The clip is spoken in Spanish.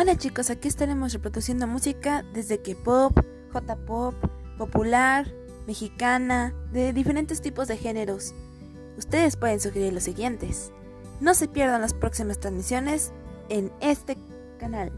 Hola chicos, aquí estaremos reproduciendo música desde K-pop, J-pop, popular, mexicana, de diferentes tipos de géneros. Ustedes pueden sugerir los siguientes. No se pierdan las próximas transmisiones en este canal.